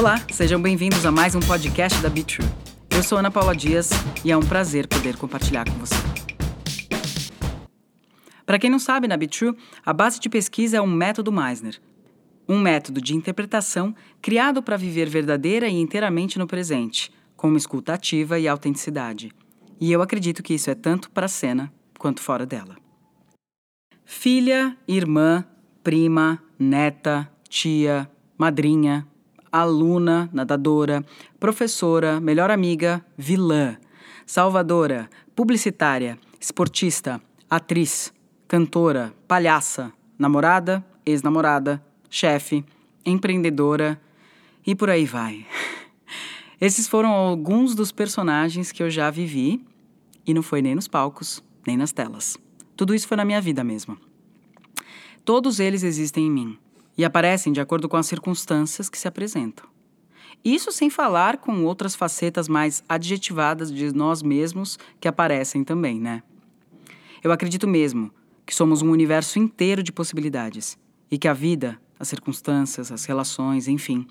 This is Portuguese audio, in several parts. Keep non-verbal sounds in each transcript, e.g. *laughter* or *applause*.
Olá, sejam bem-vindos a mais um podcast da Be True. Eu sou Ana Paula Dias e é um prazer poder compartilhar com você. Para quem não sabe, na Be True, a base de pesquisa é um método Meisner, um método de interpretação criado para viver verdadeira e inteiramente no presente, com uma escuta ativa e autenticidade. E eu acredito que isso é tanto para a cena quanto fora dela. Filha, irmã, prima, neta, tia, madrinha, aluna, nadadora, professora, melhor amiga, vilã, salvadora, publicitária, esportista, atriz, cantora, palhaça, namorada, ex-namorada, chefe, empreendedora e por aí vai. *laughs* Esses foram alguns dos personagens que eu já vivi e não foi nem nos palcos, nem nas telas. Tudo isso foi na minha vida mesmo. Todos eles existem em mim e aparecem de acordo com as circunstâncias que se apresentam. Isso sem falar com outras facetas mais adjetivadas de nós mesmos que aparecem também, né? Eu acredito mesmo que somos um universo inteiro de possibilidades e que a vida, as circunstâncias, as relações, enfim,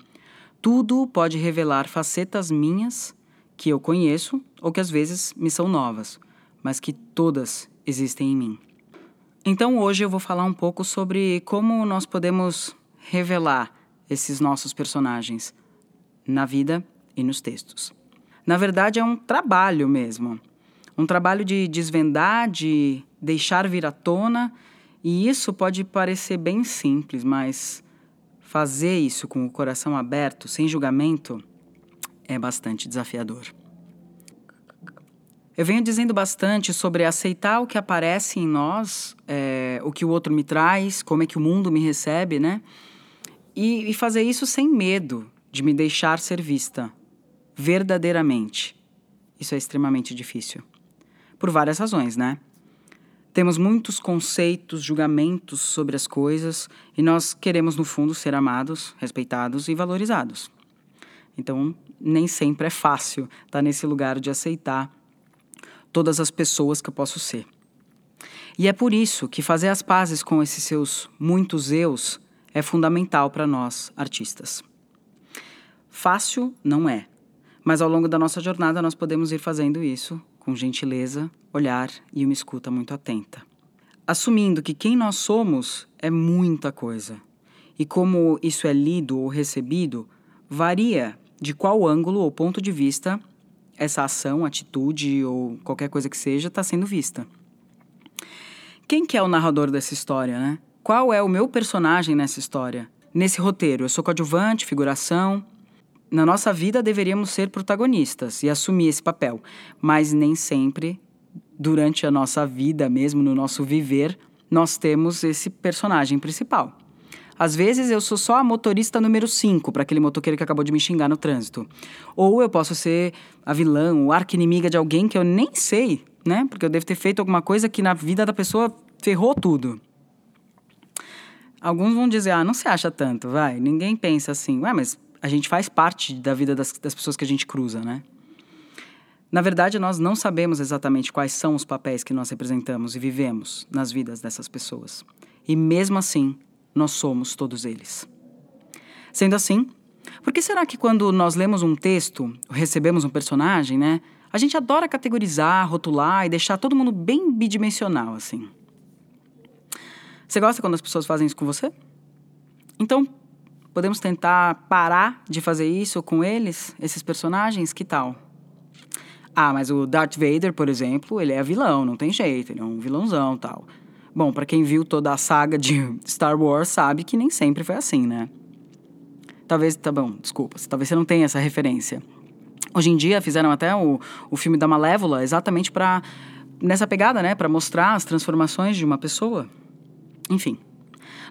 tudo pode revelar facetas minhas que eu conheço ou que às vezes me são novas, mas que todas existem em mim. Então hoje eu vou falar um pouco sobre como nós podemos revelar esses nossos personagens na vida e nos textos. Na verdade, é um trabalho mesmo. Um trabalho de desvendar, de deixar vir à tona, e isso pode parecer bem simples, mas fazer isso com o coração aberto, sem julgamento, é bastante desafiador. Eu venho dizendo bastante sobre aceitar o que aparece em nós, é, o que o outro me traz, como é que o mundo me recebe, né? E, e fazer isso sem medo de me deixar ser vista, verdadeiramente. Isso é extremamente difícil. Por várias razões, né? Temos muitos conceitos, julgamentos sobre as coisas e nós queremos, no fundo, ser amados, respeitados e valorizados. Então, nem sempre é fácil estar nesse lugar de aceitar todas as pessoas que eu posso ser. E é por isso que fazer as pazes com esses seus muitos eus é fundamental para nós, artistas. Fácil não é, mas ao longo da nossa jornada nós podemos ir fazendo isso com gentileza, olhar e uma escuta muito atenta. Assumindo que quem nós somos é muita coisa. E como isso é lido ou recebido, varia de qual ângulo ou ponto de vista essa ação, atitude ou qualquer coisa que seja está sendo vista. Quem que é o narrador dessa história, né? Qual é o meu personagem nessa história? Nesse roteiro, eu sou coadjuvante, figuração. Na nossa vida deveríamos ser protagonistas e assumir esse papel, mas nem sempre durante a nossa vida mesmo, no nosso viver, nós temos esse personagem principal. Às vezes eu sou só a motorista número 5 para aquele motoqueiro que acabou de me xingar no trânsito. Ou eu posso ser a vilã, o arqui-inimiga de alguém que eu nem sei, né? Porque eu devo ter feito alguma coisa que na vida da pessoa ferrou tudo. Alguns vão dizer, ah, não se acha tanto, vai. Ninguém pensa assim, ué, mas a gente faz parte da vida das, das pessoas que a gente cruza, né? Na verdade, nós não sabemos exatamente quais são os papéis que nós representamos e vivemos nas vidas dessas pessoas. E mesmo assim, nós somos todos eles. Sendo assim, por que será que quando nós lemos um texto, recebemos um personagem, né, a gente adora categorizar, rotular e deixar todo mundo bem bidimensional assim? Você gosta quando as pessoas fazem isso com você? Então, podemos tentar parar de fazer isso com eles, esses personagens? Que tal? Ah, mas o Darth Vader, por exemplo, ele é vilão, não tem jeito, ele é um vilãozão tal. Bom, para quem viu toda a saga de *laughs* Star Wars sabe que nem sempre foi assim, né? Talvez, tá bom, desculpa, talvez você não tenha essa referência. Hoje em dia fizeram até o, o filme da Malévola exatamente para nessa pegada, né, para mostrar as transformações de uma pessoa. Enfim,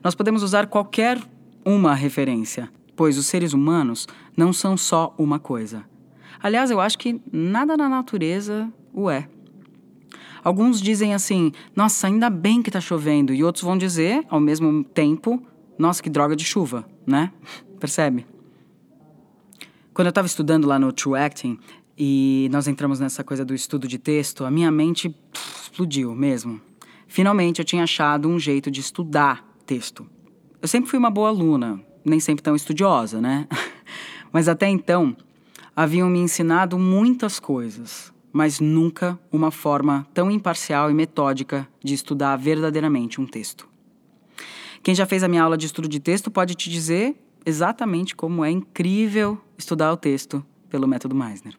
nós podemos usar qualquer uma referência, pois os seres humanos não são só uma coisa. Aliás, eu acho que nada na natureza o é. Alguns dizem assim: nossa, ainda bem que tá chovendo. E outros vão dizer, ao mesmo tempo, nossa, que droga de chuva, né? *laughs* Percebe? Quando eu estava estudando lá no True Acting e nós entramos nessa coisa do estudo de texto, a minha mente pff, explodiu mesmo. Finalmente eu tinha achado um jeito de estudar texto. Eu sempre fui uma boa aluna, nem sempre tão estudiosa, né? *laughs* Mas até então, haviam me ensinado muitas coisas, mas nunca uma forma tão imparcial e metódica de estudar verdadeiramente um texto. Quem já fez a minha aula de estudo de texto pode te dizer exatamente como é incrível estudar o texto pelo método Meisner.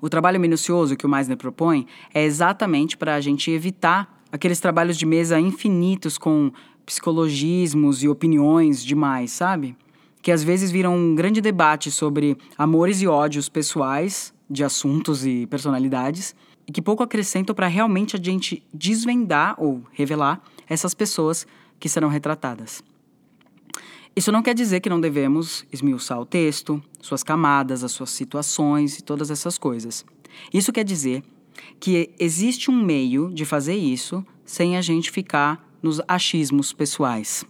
O trabalho minucioso que o Meisner propõe é exatamente para a gente evitar aqueles trabalhos de mesa infinitos com psicologismos e opiniões demais, sabe? Que às vezes viram um grande debate sobre amores e ódios pessoais de assuntos e personalidades e que pouco acrescentam para realmente a gente desvendar ou revelar essas pessoas que serão retratadas. Isso não quer dizer que não devemos esmiuçar o texto, suas camadas, as suas situações e todas essas coisas. Isso quer dizer que existe um meio de fazer isso sem a gente ficar nos achismos pessoais.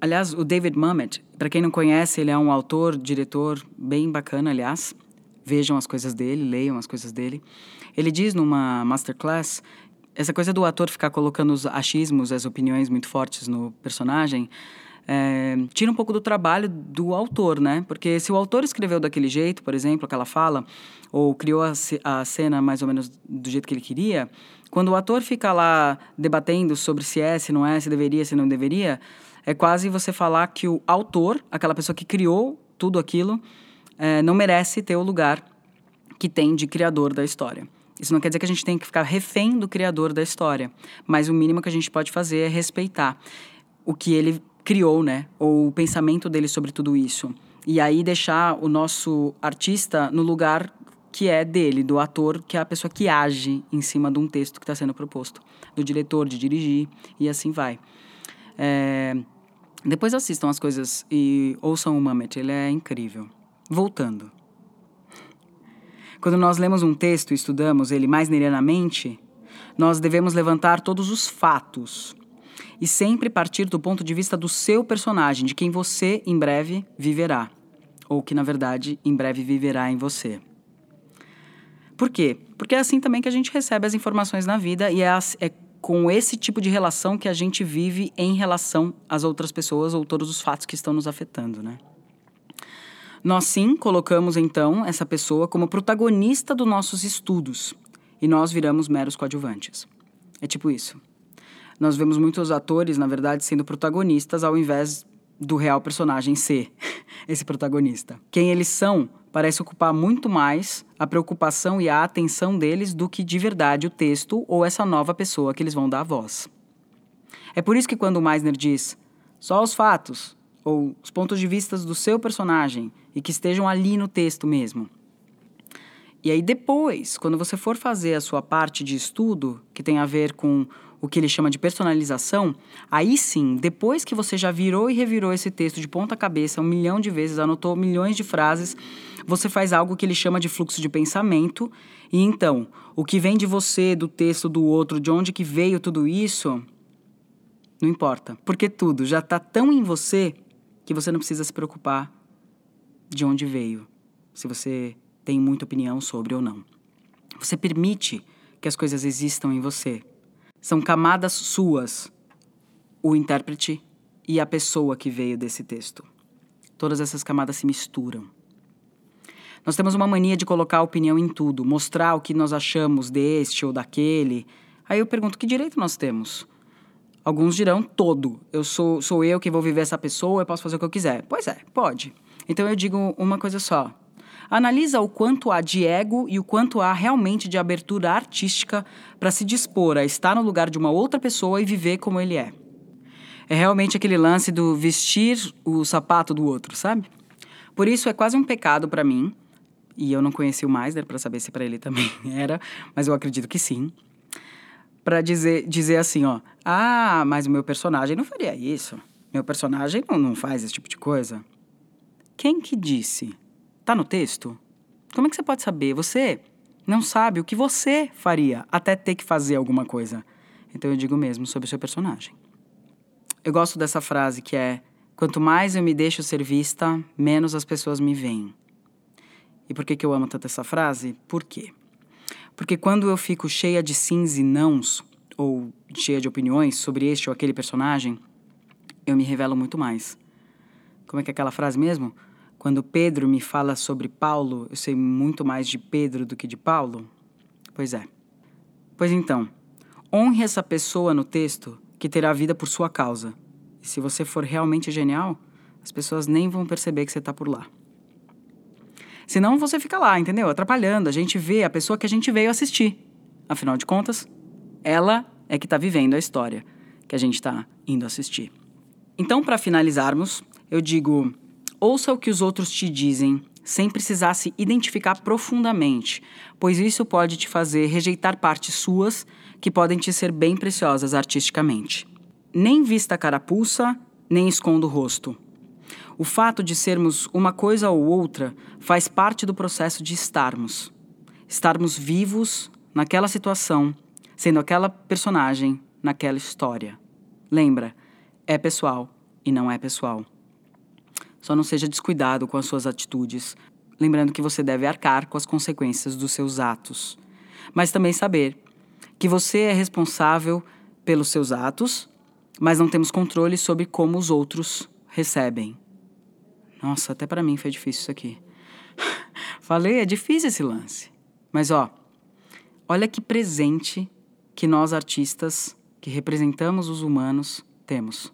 Aliás, o David Mamet, para quem não conhece, ele é um autor, diretor bem bacana, aliás. Vejam as coisas dele, leiam as coisas dele. Ele diz numa masterclass essa coisa do ator ficar colocando os achismos, as opiniões muito fortes no personagem, é, tira um pouco do trabalho do autor, né? Porque se o autor escreveu daquele jeito, por exemplo, aquela fala, ou criou a, a cena mais ou menos do jeito que ele queria, quando o ator fica lá debatendo sobre se é, se não é, se deveria, se não deveria, é quase você falar que o autor, aquela pessoa que criou tudo aquilo, é, não merece ter o lugar que tem de criador da história. Isso não quer dizer que a gente tem que ficar refém do criador da história, mas o mínimo que a gente pode fazer é respeitar o que ele criou, né? Ou o pensamento dele sobre tudo isso. E aí deixar o nosso artista no lugar que é dele, do ator, que é a pessoa que age em cima de um texto que está sendo proposto, do diretor, de dirigir, e assim vai. É... Depois assistam as coisas e ouçam o Mamet, ele é incrível. Voltando. Quando nós lemos um texto e estudamos ele mais nerianamente, nós devemos levantar todos os fatos e sempre partir do ponto de vista do seu personagem, de quem você em breve viverá, ou que na verdade em breve viverá em você. Por quê? Porque é assim também que a gente recebe as informações na vida e é, é com esse tipo de relação que a gente vive em relação às outras pessoas ou todos os fatos que estão nos afetando, né? Nós sim colocamos então essa pessoa como protagonista dos nossos estudos e nós viramos meros coadjuvantes. É tipo isso nós vemos muitos atores, na verdade, sendo protagonistas ao invés do real personagem ser *laughs* esse protagonista. Quem eles são parece ocupar muito mais a preocupação e a atenção deles do que de verdade o texto ou essa nova pessoa que eles vão dar a voz. É por isso que quando o Meisner diz só os fatos ou os pontos de vista do seu personagem e que estejam ali no texto mesmo. E aí depois, quando você for fazer a sua parte de estudo, que tem a ver com o que ele chama de personalização, aí sim, depois que você já virou e revirou esse texto de ponta cabeça um milhão de vezes, anotou milhões de frases, você faz algo que ele chama de fluxo de pensamento. E então, o que vem de você, do texto do outro, de onde que veio tudo isso, não importa, porque tudo já está tão em você que você não precisa se preocupar de onde veio, se você tem muita opinião sobre ou não. Você permite que as coisas existam em você. São camadas suas, o intérprete e a pessoa que veio desse texto. Todas essas camadas se misturam. Nós temos uma mania de colocar opinião em tudo, mostrar o que nós achamos deste ou daquele. Aí eu pergunto: que direito nós temos? Alguns dirão todo. Eu sou, sou eu que vou viver essa pessoa, eu posso fazer o que eu quiser. Pois é, pode. Então eu digo uma coisa só. Analisa o quanto há de ego e o quanto há realmente de abertura artística para se dispor a estar no lugar de uma outra pessoa e viver como ele é. É realmente aquele lance do vestir o sapato do outro, sabe? Por isso é quase um pecado para mim, e eu não conheci o Meisner para saber se para ele também *laughs* era, mas eu acredito que sim. Para dizer, dizer assim, ó, ah, mas o meu personagem não faria isso. Meu personagem não, não faz esse tipo de coisa. Quem que disse? Tá no texto? Como é que você pode saber? Você não sabe o que você faria até ter que fazer alguma coisa. Então eu digo mesmo sobre o seu personagem. Eu gosto dessa frase que é: quanto mais eu me deixo ser vista, menos as pessoas me veem. E por que, que eu amo tanto essa frase? Por quê? Porque quando eu fico cheia de sims e nãos, ou cheia de opiniões sobre este ou aquele personagem, eu me revelo muito mais. Como é que é aquela frase mesmo? Quando Pedro me fala sobre Paulo, eu sei muito mais de Pedro do que de Paulo? Pois é. Pois então, honre essa pessoa no texto que terá vida por sua causa. E se você for realmente genial, as pessoas nem vão perceber que você está por lá. Senão você fica lá, entendeu? Atrapalhando. A gente vê a pessoa que a gente veio assistir. Afinal de contas, ela é que está vivendo a história que a gente está indo assistir. Então, para finalizarmos, eu digo: ouça o que os outros te dizem sem precisar se identificar profundamente, pois isso pode te fazer rejeitar partes suas que podem te ser bem preciosas artisticamente. Nem vista a carapuça, nem esconda o rosto. O fato de sermos uma coisa ou outra faz parte do processo de estarmos. Estarmos vivos naquela situação, sendo aquela personagem naquela história. Lembra, é pessoal e não é pessoal. Só não seja descuidado com as suas atitudes, lembrando que você deve arcar com as consequências dos seus atos. Mas também saber que você é responsável pelos seus atos, mas não temos controle sobre como os outros recebem. Nossa, até para mim foi difícil isso aqui. *laughs* Falei, é difícil esse lance. Mas ó, olha que presente que nós artistas que representamos os humanos temos.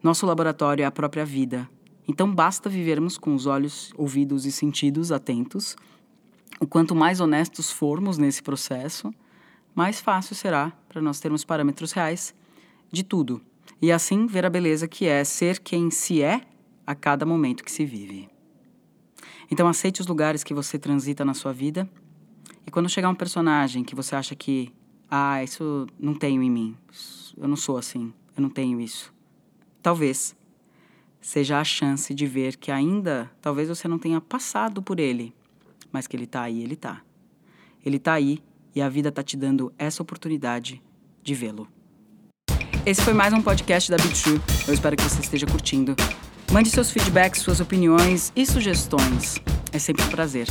Nosso laboratório é a própria vida então basta vivermos com os olhos, ouvidos e sentidos atentos. O quanto mais honestos formos nesse processo, mais fácil será para nós termos parâmetros reais de tudo. E assim ver a beleza que é ser quem se é a cada momento que se vive. Então aceite os lugares que você transita na sua vida. E quando chegar um personagem que você acha que, ah, isso não tenho em mim, eu não sou assim, eu não tenho isso. Talvez seja a chance de ver que ainda talvez você não tenha passado por ele, mas que ele está aí, ele está. Ele está aí e a vida está te dando essa oportunidade de vê-lo. Esse foi mais um podcast da Bichu. Eu espero que você esteja curtindo. Mande seus feedbacks, suas opiniões e sugestões. É sempre um prazer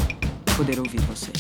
poder ouvir você.